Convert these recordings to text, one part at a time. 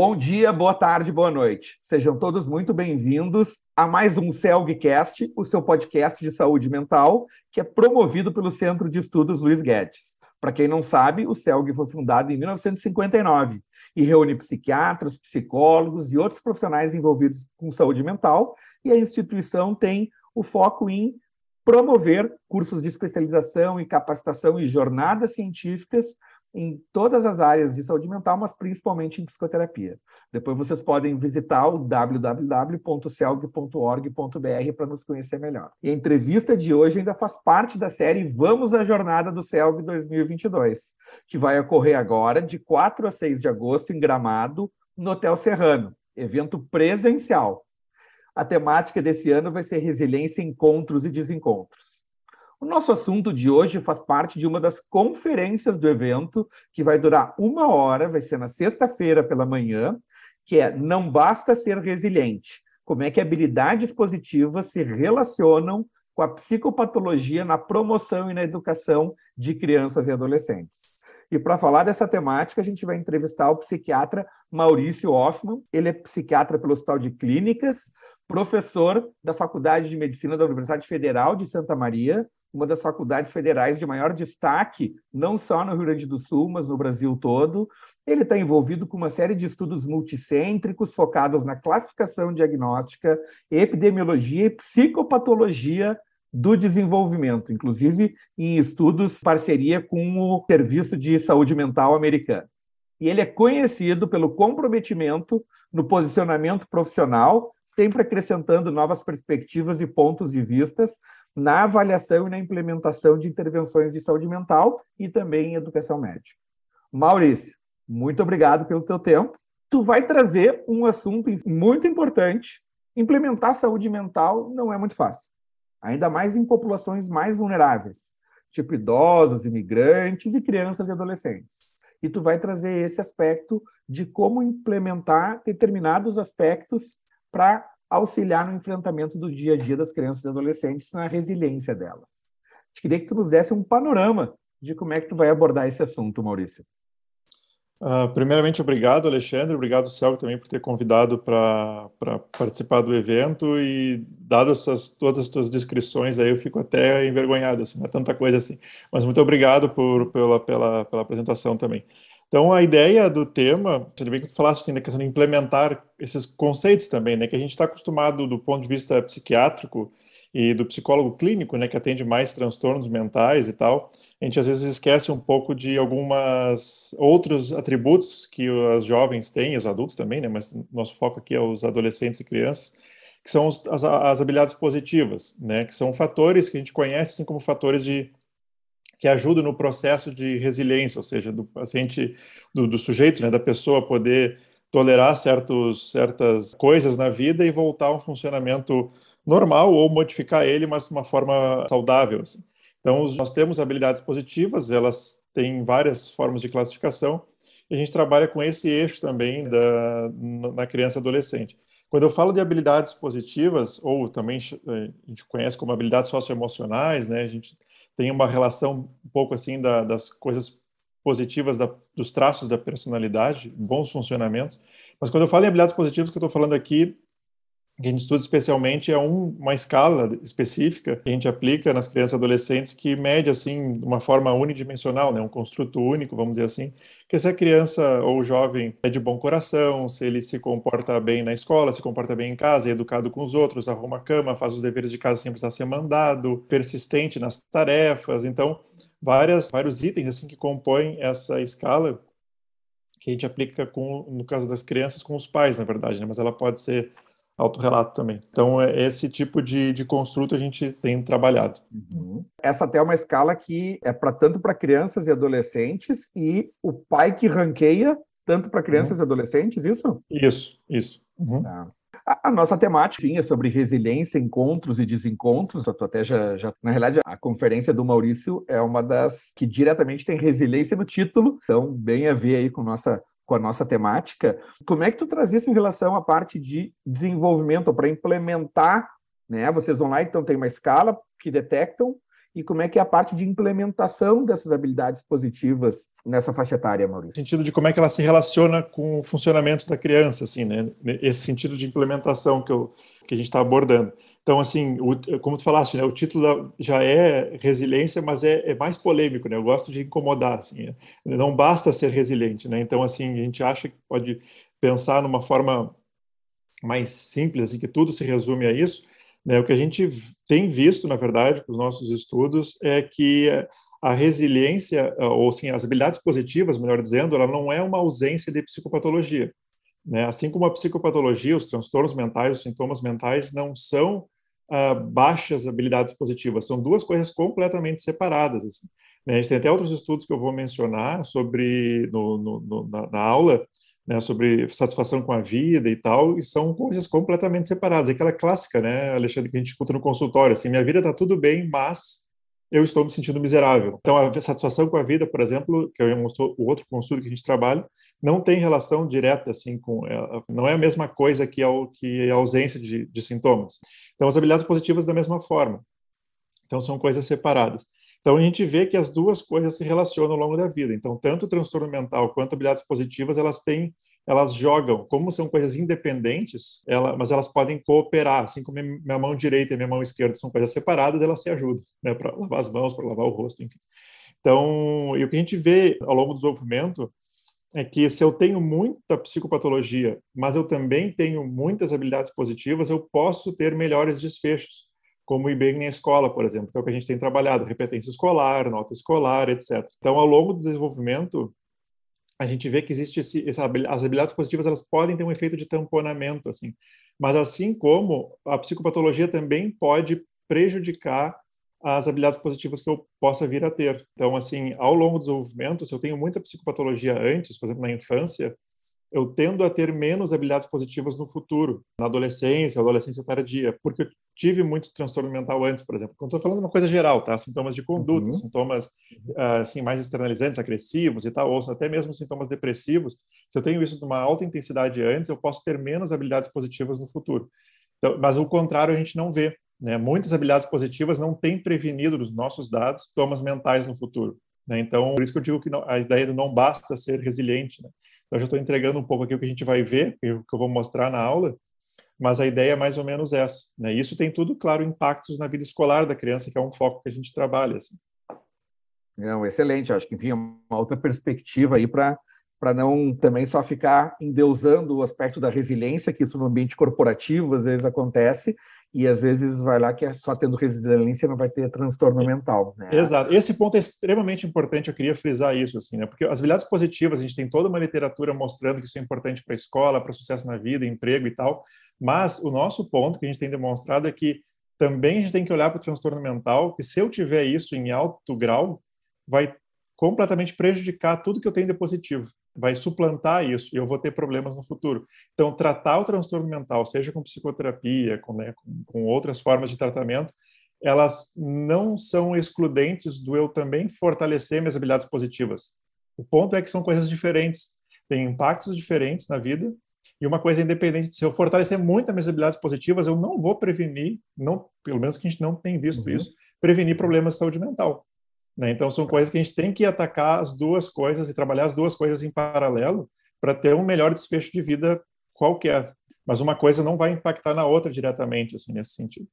Bom dia, boa tarde, boa noite. Sejam todos muito bem-vindos a mais um CELGcast, o seu podcast de saúde mental, que é promovido pelo Centro de Estudos Luiz Guedes. Para quem não sabe, o CELG foi fundado em 1959 e reúne psiquiatras, psicólogos e outros profissionais envolvidos com saúde mental, e a instituição tem o foco em promover cursos de especialização e capacitação e jornadas científicas em todas as áreas de saúde mental, mas principalmente em psicoterapia. Depois vocês podem visitar o www.celg.org.br para nos conhecer melhor. E a entrevista de hoje ainda faz parte da série Vamos à Jornada do CELG 2022, que vai ocorrer agora de 4 a 6 de agosto em Gramado, no Hotel Serrano, evento presencial. A temática desse ano vai ser resiliência, encontros e desencontros. O nosso assunto de hoje faz parte de uma das conferências do evento, que vai durar uma hora, vai ser na sexta-feira pela manhã, que é Não Basta Ser Resiliente. Como é que habilidades positivas se relacionam com a psicopatologia na promoção e na educação de crianças e adolescentes. E para falar dessa temática, a gente vai entrevistar o psiquiatra Maurício Hoffman. Ele é psiquiatra pelo Hospital de Clínicas, professor da Faculdade de Medicina da Universidade Federal de Santa Maria, uma das faculdades federais de maior destaque, não só no Rio Grande do Sul, mas no Brasil todo. Ele está envolvido com uma série de estudos multicêntricos focados na classificação diagnóstica, epidemiologia e psicopatologia do desenvolvimento, inclusive em estudos parceria com o Serviço de Saúde Mental americano. E ele é conhecido pelo comprometimento no posicionamento profissional, sempre acrescentando novas perspectivas e pontos de vistas na avaliação e na implementação de intervenções de saúde mental e também em educação médica. Maurício, muito obrigado pelo teu tempo. Tu vai trazer um assunto muito importante. Implementar saúde mental não é muito fácil, ainda mais em populações mais vulneráveis, tipo idosos, imigrantes e crianças e adolescentes. E tu vai trazer esse aspecto de como implementar determinados aspectos para auxiliar no enfrentamento do dia a dia das crianças e adolescentes na resiliência delas. Eu queria que tu nos desse um panorama de como é que tu vai abordar esse assunto, Maurício. Uh, primeiramente, obrigado, Alexandre. Obrigado, Céu, também por ter convidado para participar do evento e, dado essas, todas as tuas descrições aí, eu fico até envergonhado, assim, é tanta coisa assim. Mas muito obrigado por, pela, pela, pela apresentação também. Então, a ideia do tema, tudo bem que tu falasse assim, da questão de implementar esses conceitos também, né, que a gente está acostumado do ponto de vista psiquiátrico e do psicólogo clínico, né, que atende mais transtornos mentais e tal, a gente às vezes esquece um pouco de algumas outros atributos que os jovens têm, os adultos também, né, mas nosso foco aqui é os adolescentes e crianças, que são os, as, as habilidades positivas, né, que são fatores que a gente conhece assim, como fatores de que ajuda no processo de resiliência, ou seja, do paciente, do, do sujeito, né, da pessoa poder tolerar certos, certas coisas na vida e voltar a um funcionamento normal ou modificar ele, mas de uma forma saudável. Assim. Então, nós temos habilidades positivas, elas têm várias formas de classificação, e a gente trabalha com esse eixo também da, na criança e adolescente. Quando eu falo de habilidades positivas, ou também eh, a gente conhece como habilidades socioemocionais, né, a gente tem uma relação um pouco assim da, das coisas positivas da, dos traços da personalidade, bons funcionamentos. Mas quando eu falo em habilidades positivas, que eu estou falando aqui gente estuda especialmente é um, uma escala específica que a gente aplica nas crianças e adolescentes que mede assim de uma forma unidimensional, né, um construto único, vamos dizer assim, que se a criança ou jovem é de bom coração, se ele se comporta bem na escola, se comporta bem em casa, é educado com os outros, arruma a cama, faz os deveres de casa sem precisar ser mandado, persistente nas tarefas, então várias vários itens assim que compõem essa escala que a gente aplica com no caso das crianças com os pais, na verdade, né, mas ela pode ser autorrelato também. Então, é esse tipo de, de construto a gente tem trabalhado. Uhum. Essa até é uma escala que é para tanto para crianças e adolescentes e o pai que ranqueia tanto para crianças uhum. e adolescentes, isso? Isso, isso. Uhum. Tá. A, a, nossa temática é sobre resiliência, encontros e desencontros. Eu até já, já, na realidade, a conferência do Maurício é uma das que diretamente tem resiliência no título, então bem a ver aí com nossa com a nossa temática, como é que tu traz isso em relação à parte de desenvolvimento para implementar, né? Vocês vão lá, então tem uma escala que detectam e como é que é a parte de implementação dessas habilidades positivas nessa faixa etária, Maurício? Sentido de como é que ela se relaciona com o funcionamento da criança, assim, né? Esse sentido de implementação que, eu, que a gente está abordando. Então, assim, o, como tu falaste, né, o título já é resiliência, mas é, é, mais polêmico, né? Eu gosto de incomodar, assim. Né? Não basta ser resiliente, né? Então, assim, a gente acha que pode pensar numa forma mais simples, e que tudo se resume a isso, né? O que a gente tem visto, na verdade, com os nossos estudos, é que a resiliência, ou sim, as habilidades positivas, melhor dizendo, ela não é uma ausência de psicopatologia. Né? Assim como a psicopatologia, os transtornos mentais, os sintomas mentais não são uh, baixas habilidades positivas, são duas coisas completamente separadas. Assim. Né? A gente tem até outros estudos que eu vou mencionar sobre no, no, no, na, na, aula, né, sobre satisfação com a vida e tal, e são coisas completamente separadas. Aquela clássica, né, Alexandre, que a gente escuta no consultório, assim, minha vida está tudo bem, mas eu estou me sentindo miserável. Então, a satisfação com a vida, por exemplo, que é o outro consulto que a gente trabalha, não tem relação direta, assim, com... É, não é a mesma coisa que a, que a ausência de, de sintomas. Então, as habilidades positivas da mesma forma. Então, são coisas separadas. Então, a gente vê que as duas coisas se relacionam ao longo da vida. Então, tanto o transtorno mental quanto habilidades positivas, elas têm, elas jogam, como são coisas independentes, ela, mas elas podem cooperar, assim como minha mão direita e minha mão esquerda são coisas separadas, elas se ajudam, né, para lavar as mãos, para lavar o rosto, enfim. Então, e o que a gente vê ao longo do desenvolvimento é que se eu tenho muita psicopatologia, mas eu também tenho muitas habilidades positivas, eu posso ter melhores desfechos como ir bem na escola, por exemplo, que é o que a gente tem trabalhado, repetência escolar, nota escolar, etc. Então, ao longo do desenvolvimento, a gente vê que existe esse, essa, as habilidades positivas, elas podem ter um efeito de tamponamento, assim. Mas assim como a psicopatologia também pode prejudicar as habilidades positivas que eu possa vir a ter. Então, assim, ao longo do desenvolvimento, se eu tenho muita psicopatologia antes, por exemplo, na infância, eu tendo a ter menos habilidades positivas no futuro, na adolescência, adolescência tardia, porque eu tive muito transtorno mental antes, por exemplo. Estou falando uma coisa geral, tá? Sintomas de conduta, uhum. sintomas ah, assim mais externalizantes, agressivos e tal, ou até mesmo sintomas depressivos. Se eu tenho isso de uma alta intensidade antes, eu posso ter menos habilidades positivas no futuro. Então, mas o contrário a gente não vê. Né? Muitas habilidades positivas não têm prevenido nos nossos dados sintomas mentais no futuro. Né? Então, por isso que eu digo que não, a ideia não basta ser resiliente. Né? Eu já estou entregando um pouco aqui o que a gente vai ver, que eu vou mostrar na aula, mas a ideia é mais ou menos essa. Né? Isso tem tudo, claro, impactos na vida escolar da criança, que é um foco que a gente trabalha. Assim. Não, excelente. Acho que, enfim, é uma outra perspectiva aí para para não também só ficar endeusando o aspecto da resiliência, que isso no ambiente corporativo às vezes acontece, e às vezes vai lá que é só tendo resiliência não vai ter transtorno mental. Né? Exato. Esse ponto é extremamente importante, eu queria frisar isso, assim, né? Porque as habilidades positivas, a gente tem toda uma literatura mostrando que isso é importante para a escola, para o sucesso na vida, emprego e tal, mas o nosso ponto que a gente tem demonstrado é que também a gente tem que olhar para o transtorno mental, que se eu tiver isso em alto grau, vai completamente prejudicar tudo que eu tenho de positivo, vai suplantar isso e eu vou ter problemas no futuro. Então, tratar o transtorno mental, seja com psicoterapia, com, né, com, outras formas de tratamento, elas não são excludentes do eu também fortalecer minhas habilidades positivas. O ponto é que são coisas diferentes, têm impactos diferentes na vida e uma coisa independente. Se eu fortalecer muito as minhas habilidades positivas, eu não vou prevenir, não, pelo menos que a gente não tem visto uhum. isso, prevenir problemas de saúde mental. Né? Então, são coisas que a gente tem que atacar as duas coisas e trabalhar as duas coisas em paralelo para ter um melhor desfecho de vida qualquer. Mas uma coisa não vai impactar na outra diretamente, assim, nesse sentido.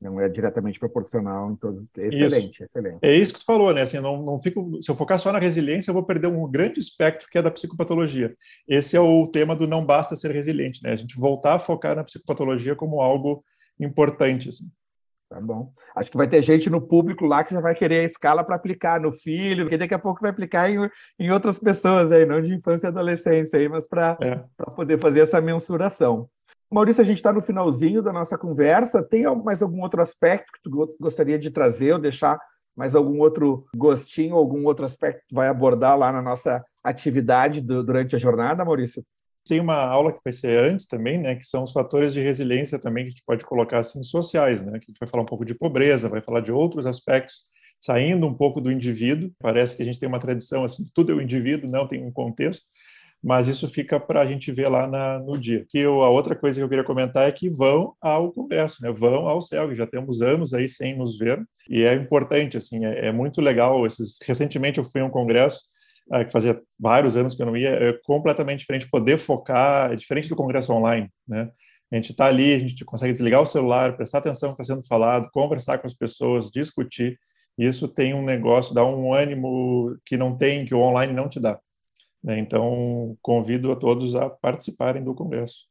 Não é diretamente proporcional em todos. Excelente, isso. excelente. É isso que tu falou, né? Assim, não, não fico. Se eu focar só na resiliência, eu vou perder um grande espectro que é da psicopatologia. Esse é o tema do não basta ser resiliente, né? A gente voltar a focar na psicopatologia como algo importante. Assim. Tá bom. Acho que vai ter gente no público lá que já vai querer a escala para aplicar no filho, porque daqui a pouco vai aplicar em, em outras pessoas aí, não de infância e adolescência aí, mas para é. poder fazer essa mensuração. Maurício, a gente está no finalzinho da nossa conversa. Tem mais algum outro aspecto que tu gostaria de trazer ou deixar mais algum outro gostinho, algum outro aspecto que tu vai abordar lá na nossa atividade do, durante a jornada, Maurício? Tem uma aula que vai ser antes também, né, que são os fatores de resiliência também que a gente pode colocar assim sociais, né, que a gente vai falar um pouco de pobreza, vai falar de outros aspectos, saindo um pouco do indivíduo. Parece que a gente tem uma tradição assim, tudo é o indivíduo, não tem um contexto, mas isso fica para a gente ver lá na, no dia. Que eu, a outra coisa que eu queria comentar é que vão ao congresso, né? Vão ao CELG, já temos anos aí sem nos ver e é importante, assim, é, é muito legal. Esses, recentemente eu fui a um congresso que fazia vários anos que eu não ia, é completamente diferente poder focar, é diferente do congresso online, né? A gente está ali, a gente consegue desligar o celular, prestar atenção no que está sendo falado, conversar com as pessoas, discutir. Isso tem um negócio, dá um ânimo que não tem, que o online não te dá. Né? Então, convido a todos a participarem do congresso.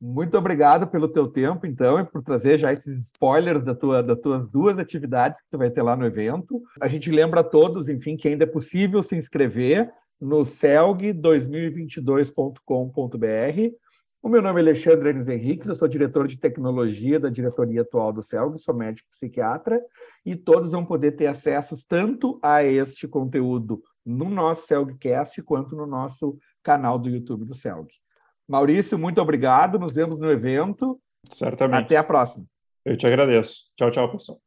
Muito obrigado pelo teu tempo, então, e por trazer já esses spoilers da tua, das tuas duas atividades que tu vai ter lá no evento. A gente lembra a todos, enfim, que ainda é possível se inscrever no celg2022.com.br. O meu nome é Alexandre Enes Henriques, eu sou diretor de tecnologia da diretoria atual do CELG, sou médico psiquiatra, e todos vão poder ter acesso tanto a este conteúdo no nosso CELGcast quanto no nosso canal do YouTube do CELG. Maurício, muito obrigado, nos vemos no evento. Certamente. Até a próxima. Eu te agradeço. Tchau, tchau, pessoal.